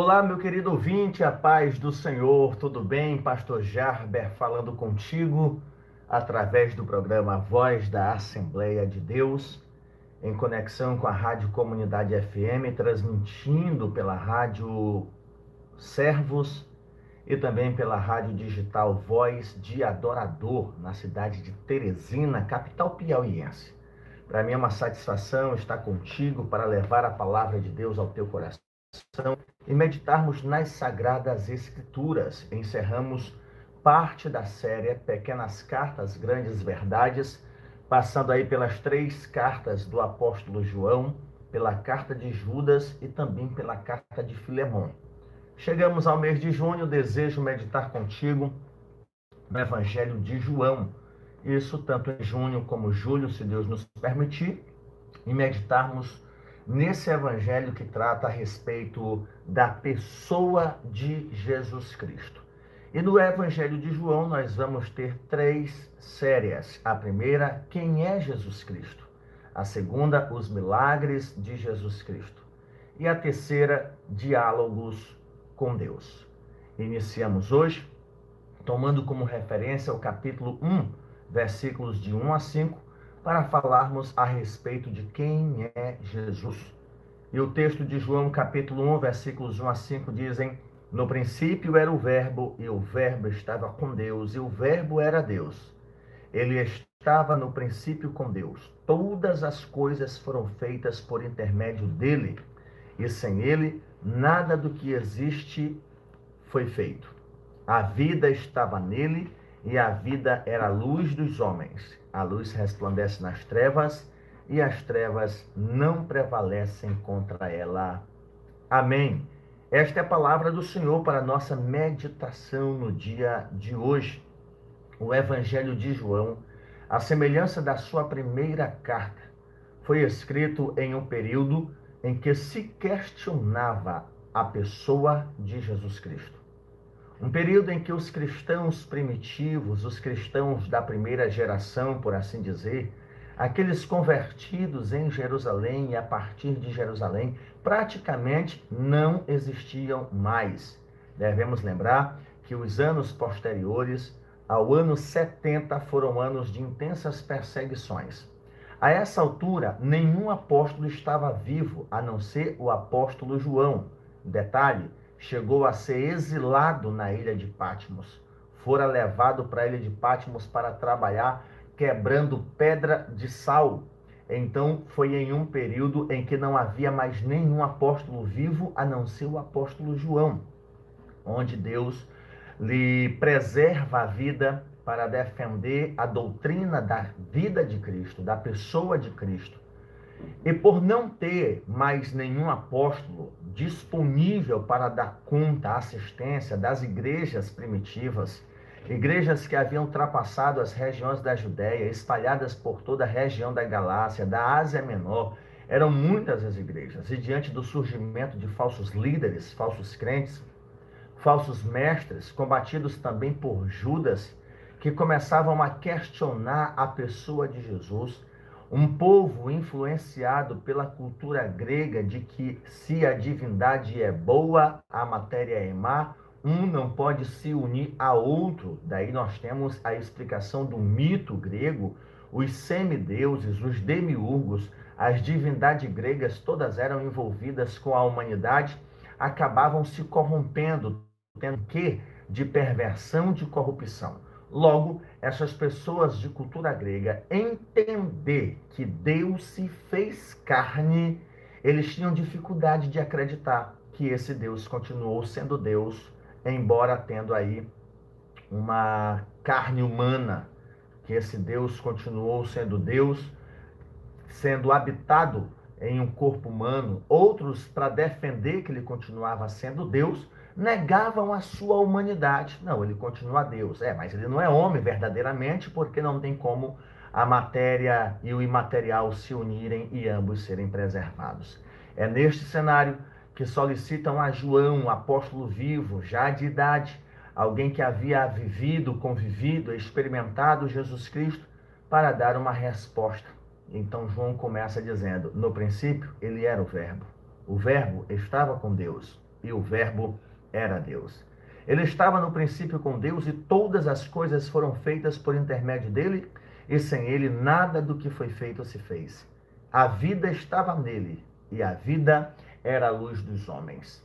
Olá, meu querido ouvinte, a paz do Senhor, tudo bem? Pastor Jarber falando contigo através do programa Voz da Assembleia de Deus, em conexão com a Rádio Comunidade FM, transmitindo pela Rádio Servos e também pela Rádio Digital Voz de Adorador, na cidade de Teresina, capital piauiense. Para mim é uma satisfação estar contigo para levar a palavra de Deus ao teu coração e meditarmos nas Sagradas Escrituras. Encerramos parte da série Pequenas Cartas, Grandes Verdades, passando aí pelas três cartas do apóstolo João, pela carta de Judas e também pela carta de Filemão. Chegamos ao mês de junho, desejo meditar contigo no Evangelho de João. Isso tanto em junho como julho, se Deus nos permitir, e meditarmos nesse evangelho que trata a respeito da pessoa de Jesus Cristo. E no evangelho de João nós vamos ter três séries. A primeira, quem é Jesus Cristo? A segunda, os milagres de Jesus Cristo. E a terceira, diálogos com Deus. Iniciamos hoje tomando como referência o capítulo 1, versículos de 1 a 5, para falarmos a respeito de quem é Jesus. E o texto de João, capítulo 1, versículos 1 a 5 dizem: No princípio era o Verbo, e o Verbo estava com Deus, e o Verbo era Deus. Ele estava no princípio com Deus. Todas as coisas foram feitas por intermédio dele, e sem ele, nada do que existe foi feito. A vida estava nele, e a vida era a luz dos homens. A luz resplandece nas trevas e as trevas não prevalecem contra ela. Amém. Esta é a palavra do Senhor para a nossa meditação no dia de hoje. O Evangelho de João, a semelhança da sua primeira carta, foi escrito em um período em que se questionava a pessoa de Jesus Cristo. Um período em que os cristãos primitivos, os cristãos da primeira geração, por assim dizer, aqueles convertidos em Jerusalém e a partir de Jerusalém, praticamente não existiam mais. Devemos lembrar que os anos posteriores ao ano 70 foram anos de intensas perseguições. A essa altura, nenhum apóstolo estava vivo, a não ser o apóstolo João. Detalhe: chegou a ser exilado na ilha de Patmos. Fora levado para a ilha de Patmos para trabalhar quebrando pedra de sal. Então foi em um período em que não havia mais nenhum apóstolo vivo a não ser o apóstolo João, onde Deus lhe preserva a vida para defender a doutrina da vida de Cristo, da pessoa de Cristo e por não ter mais nenhum apóstolo disponível para dar conta, assistência das igrejas primitivas, igrejas que haviam ultrapassado as regiões da Judéia, espalhadas por toda a região da Galácia, da Ásia Menor, eram muitas as igrejas, e diante do surgimento de falsos líderes, falsos crentes, falsos mestres, combatidos também por Judas, que começavam a questionar a pessoa de Jesus, um povo influenciado pela cultura grega de que se a divindade é boa, a matéria é má, um não pode se unir a outro. Daí nós temos a explicação do mito grego, os semideuses, os demiurgos, as divindades gregas todas eram envolvidas com a humanidade, acabavam se corrompendo, tendo que de perversão, de corrupção. Logo, essas pessoas de cultura grega entender que Deus se fez carne, eles tinham dificuldade de acreditar que esse Deus continuou sendo Deus, embora tendo aí uma carne humana, que esse Deus continuou sendo Deus, sendo habitado em um corpo humano. Outros, para defender que ele continuava sendo Deus, negavam a sua humanidade. Não, ele continua Deus. É, mas ele não é homem verdadeiramente, porque não tem como a matéria e o imaterial se unirem e ambos serem preservados. É neste cenário que solicitam a João, apóstolo vivo, já de idade, alguém que havia vivido, convivido, experimentado Jesus Cristo, para dar uma resposta. Então João começa dizendo: No princípio, ele era o Verbo. O Verbo estava com Deus e o Verbo era Deus. Ele estava no princípio com Deus e todas as coisas foram feitas por intermédio dele, e sem ele nada do que foi feito se fez. A vida estava nele, e a vida era a luz dos homens.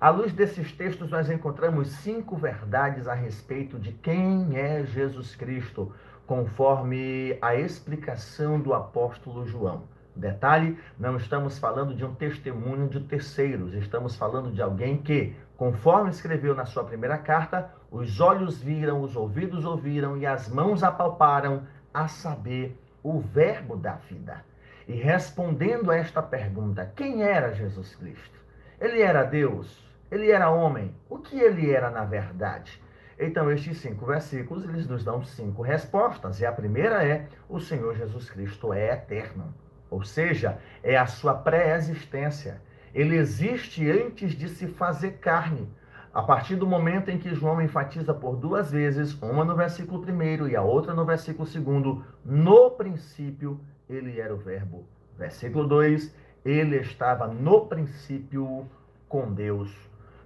À luz desses textos, nós encontramos cinco verdades a respeito de quem é Jesus Cristo, conforme a explicação do apóstolo João. Detalhe: não estamos falando de um testemunho de terceiros, estamos falando de alguém que, conforme escreveu na sua primeira carta, os olhos viram, os ouvidos ouviram e as mãos apalparam, a saber, o Verbo da vida. E respondendo a esta pergunta, quem era Jesus Cristo? Ele era Deus? Ele era homem? O que ele era na verdade? Então, estes cinco versículos, eles nos dão cinco respostas. E a primeira é: o Senhor Jesus Cristo é eterno. Ou seja, é a sua pré-existência. Ele existe antes de se fazer carne. A partir do momento em que João enfatiza por duas vezes, uma no versículo 1 e a outra no versículo 2, no princípio ele era o Verbo. Versículo 2: Ele estava no princípio com Deus.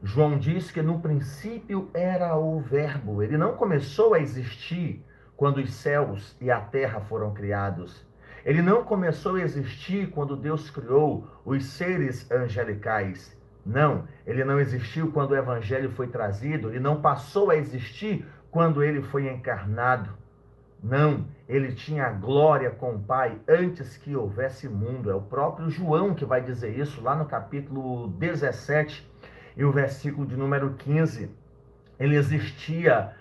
João diz que no princípio era o Verbo. Ele não começou a existir quando os céus e a terra foram criados. Ele não começou a existir quando Deus criou os seres angelicais. Não, ele não existiu quando o evangelho foi trazido, ele não passou a existir quando ele foi encarnado. Não, ele tinha glória com o Pai antes que houvesse mundo. É o próprio João que vai dizer isso lá no capítulo 17 e o versículo de número 15. Ele existia,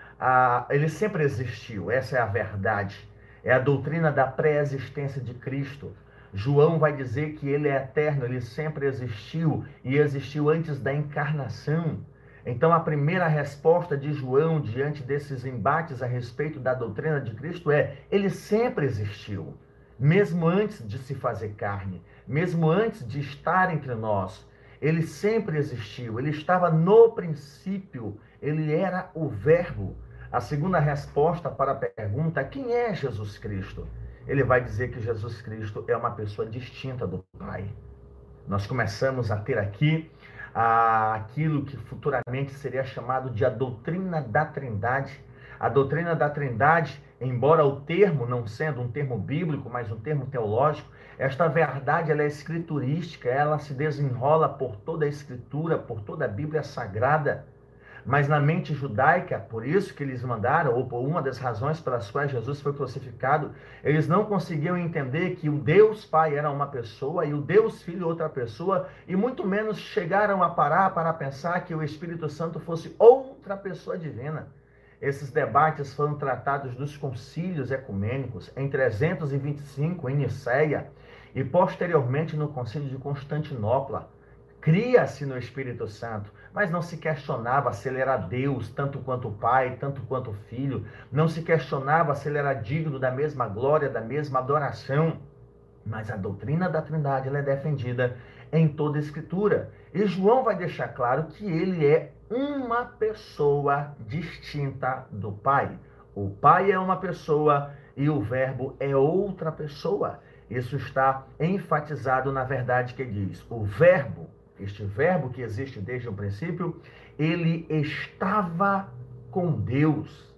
ele sempre existiu, essa é a verdade. É a doutrina da pré-existência de Cristo. João vai dizer que ele é eterno, ele sempre existiu e existiu antes da encarnação. Então, a primeira resposta de João diante desses embates a respeito da doutrina de Cristo é: ele sempre existiu, mesmo antes de se fazer carne, mesmo antes de estar entre nós. Ele sempre existiu, ele estava no princípio, ele era o Verbo. A segunda resposta para a pergunta: quem é Jesus Cristo? Ele vai dizer que Jesus Cristo é uma pessoa distinta do Pai. Nós começamos a ter aqui aquilo que futuramente seria chamado de a doutrina da Trindade. A doutrina da Trindade, embora o termo não sendo um termo bíblico, mas um termo teológico, esta verdade ela é escriturística, ela se desenrola por toda a escritura, por toda a Bíblia sagrada. Mas na mente judaica, por isso que eles mandaram, ou por uma das razões pelas quais Jesus foi crucificado, eles não conseguiam entender que o Deus Pai era uma pessoa e o Deus Filho outra pessoa, e muito menos chegaram a parar para pensar que o Espírito Santo fosse outra pessoa divina. Esses debates foram tratados nos concílios ecumênicos em 325 em Niceia e posteriormente no concílio de Constantinopla. Cria-se no Espírito Santo, mas não se questionava se ele era Deus, tanto quanto o Pai, tanto quanto o Filho. Não se questionava se ele era digno da mesma glória, da mesma adoração. Mas a doutrina da Trindade é defendida em toda a Escritura. E João vai deixar claro que ele é uma pessoa distinta do Pai. O Pai é uma pessoa e o Verbo é outra pessoa. Isso está enfatizado na verdade que diz: o Verbo este verbo que existe desde o princípio, ele estava com Deus.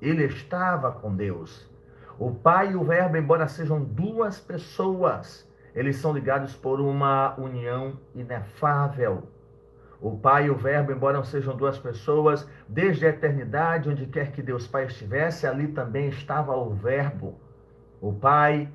Ele estava com Deus. O Pai e o Verbo, embora sejam duas pessoas, eles são ligados por uma união inefável. O Pai e o Verbo, embora não sejam duas pessoas, desde a eternidade, onde quer que Deus Pai estivesse, ali também estava o Verbo. O Pai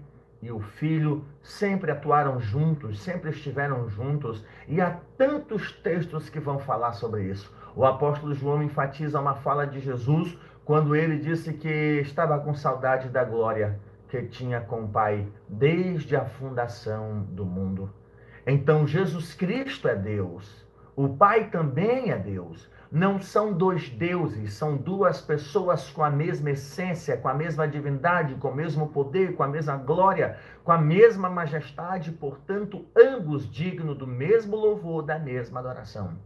e o Filho sempre atuaram juntos, sempre estiveram juntos, e há tantos textos que vão falar sobre isso. O apóstolo João enfatiza uma fala de Jesus quando ele disse que estava com saudade da glória que tinha com o Pai desde a fundação do mundo. Então Jesus Cristo é Deus. O Pai também é Deus. Não são dois deuses, são duas pessoas com a mesma essência, com a mesma divindade, com o mesmo poder, com a mesma glória, com a mesma majestade, portanto, ambos dignos do mesmo louvor, da mesma adoração.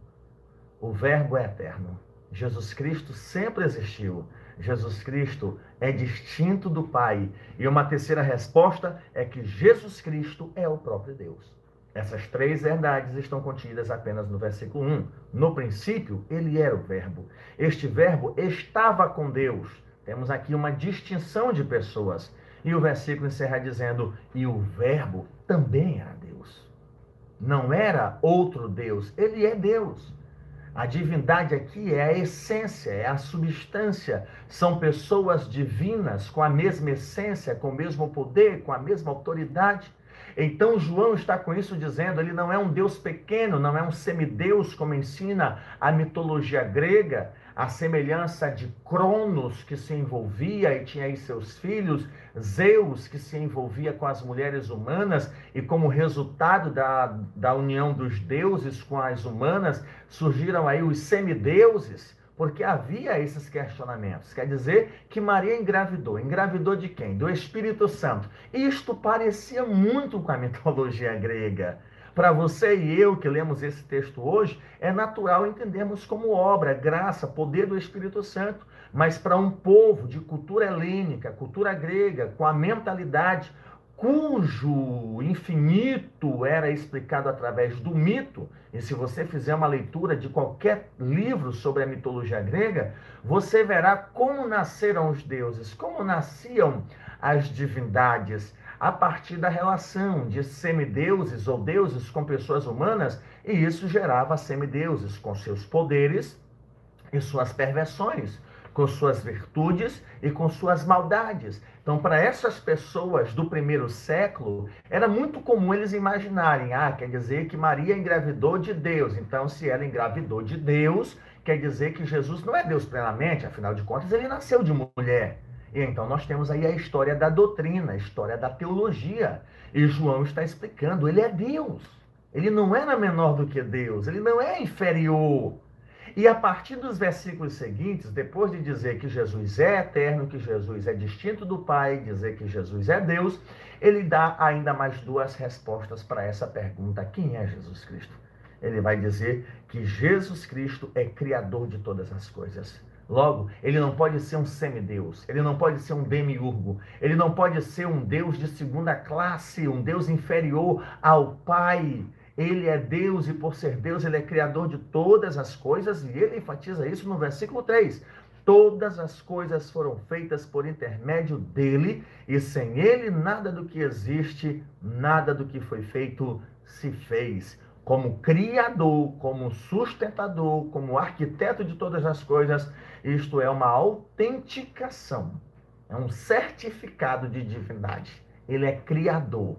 O Verbo é eterno. Jesus Cristo sempre existiu. Jesus Cristo é distinto do Pai. E uma terceira resposta é que Jesus Cristo é o próprio Deus. Essas três verdades estão contidas apenas no versículo 1. No princípio, ele era o Verbo. Este Verbo estava com Deus. Temos aqui uma distinção de pessoas. E o versículo encerra dizendo: E o Verbo também era Deus. Não era outro Deus, ele é Deus. A divindade aqui é a essência, é a substância. São pessoas divinas com a mesma essência, com o mesmo poder, com a mesma autoridade. Então João está com isso dizendo, ele não é um Deus pequeno, não é um semideus como ensina a mitologia grega, a semelhança de Cronos que se envolvia e tinha aí seus filhos, Zeus que se envolvia com as mulheres humanas e como resultado da, da união dos deuses com as humanas surgiram aí os semideuses porque havia esses questionamentos. Quer dizer que Maria engravidou. Engravidou de quem? Do Espírito Santo. Isto parecia muito com a mitologia grega. Para você e eu que lemos esse texto hoje, é natural entendermos como obra, graça, poder do Espírito Santo. Mas para um povo de cultura helênica, cultura grega, com a mentalidade cujo infinito era explicado através do mito, e se você fizer uma leitura de qualquer livro sobre a mitologia grega, você verá como nasceram os deuses, como nasciam as divindades, a partir da relação de semideuses ou deuses com pessoas humanas, e isso gerava semideuses com seus poderes e suas perversões com suas virtudes e com suas maldades. Então, para essas pessoas do primeiro século, era muito comum eles imaginarem: ah, quer dizer que Maria engravidou de Deus. Então, se ela engravidou de Deus, quer dizer que Jesus não é Deus plenamente, afinal de contas, ele nasceu de mulher. E então nós temos aí a história da doutrina, a história da teologia. E João está explicando: ele é Deus. Ele não é menor do que Deus, ele não é inferior. E a partir dos versículos seguintes, depois de dizer que Jesus é eterno, que Jesus é distinto do Pai, dizer que Jesus é Deus, ele dá ainda mais duas respostas para essa pergunta: quem é Jesus Cristo? Ele vai dizer que Jesus Cristo é criador de todas as coisas. Logo, ele não pode ser um semideus, ele não pode ser um demiurgo, ele não pode ser um deus de segunda classe, um deus inferior ao Pai. Ele é Deus e por ser Deus, ele é criador de todas as coisas, e ele enfatiza isso no versículo 3. Todas as coisas foram feitas por intermédio dele, e sem ele nada do que existe, nada do que foi feito se fez. Como criador, como sustentador, como arquiteto de todas as coisas, isto é uma autenticação, é um certificado de divindade. Ele é criador.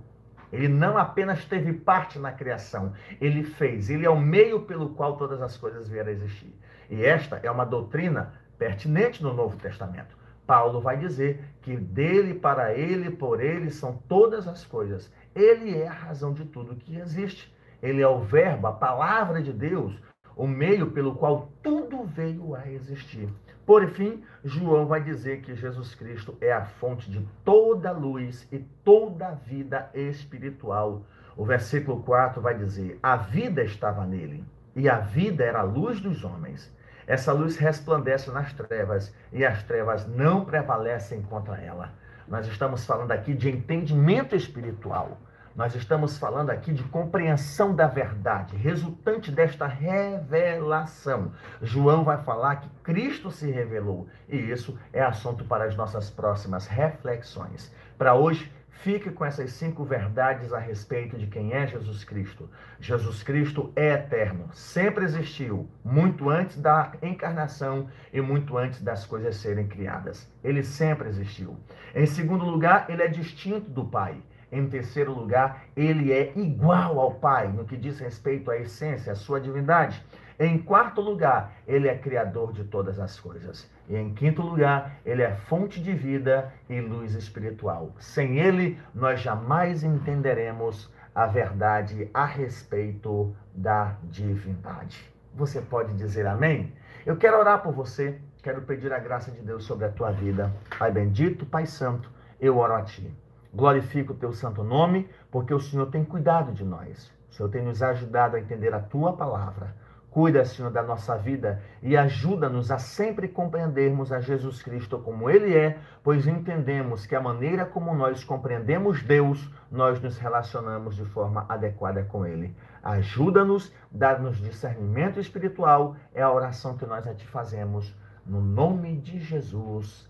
Ele não apenas teve parte na criação, ele fez. Ele é o meio pelo qual todas as coisas vieram a existir. E esta é uma doutrina pertinente no Novo Testamento. Paulo vai dizer que dele, para ele, por ele são todas as coisas. Ele é a razão de tudo que existe. Ele é o Verbo, a palavra de Deus, o meio pelo qual tudo veio a existir. Por fim, João vai dizer que Jesus Cristo é a fonte de toda luz e toda vida espiritual. O versículo 4 vai dizer: A vida estava nele, e a vida era a luz dos homens. Essa luz resplandece nas trevas, e as trevas não prevalecem contra ela. Nós estamos falando aqui de entendimento espiritual. Nós estamos falando aqui de compreensão da verdade, resultante desta revelação. João vai falar que Cristo se revelou, e isso é assunto para as nossas próximas reflexões. Para hoje, fique com essas cinco verdades a respeito de quem é Jesus Cristo. Jesus Cristo é eterno, sempre existiu, muito antes da encarnação e muito antes das coisas serem criadas. Ele sempre existiu. Em segundo lugar, ele é distinto do Pai. Em terceiro lugar, ele é igual ao Pai no que diz respeito à essência, à sua divindade. Em quarto lugar, ele é criador de todas as coisas. E em quinto lugar, ele é fonte de vida e luz espiritual. Sem ele, nós jamais entenderemos a verdade a respeito da divindade. Você pode dizer amém? Eu quero orar por você, quero pedir a graça de Deus sobre a tua vida. Pai bendito, Pai santo, eu oro a ti. Glorifico o teu santo nome, porque o Senhor tem cuidado de nós. O Senhor tem nos ajudado a entender a tua palavra. Cuida, Senhor, da nossa vida e ajuda-nos a sempre compreendermos a Jesus Cristo como Ele é, pois entendemos que a maneira como nós compreendemos Deus, nós nos relacionamos de forma adequada com Ele. Ajuda-nos, dá-nos discernimento espiritual, é a oração que nós a te fazemos, no nome de Jesus.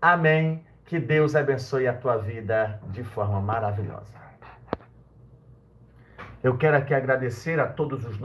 Amém. Que Deus abençoe a tua vida de forma maravilhosa. Eu quero aqui agradecer a todos os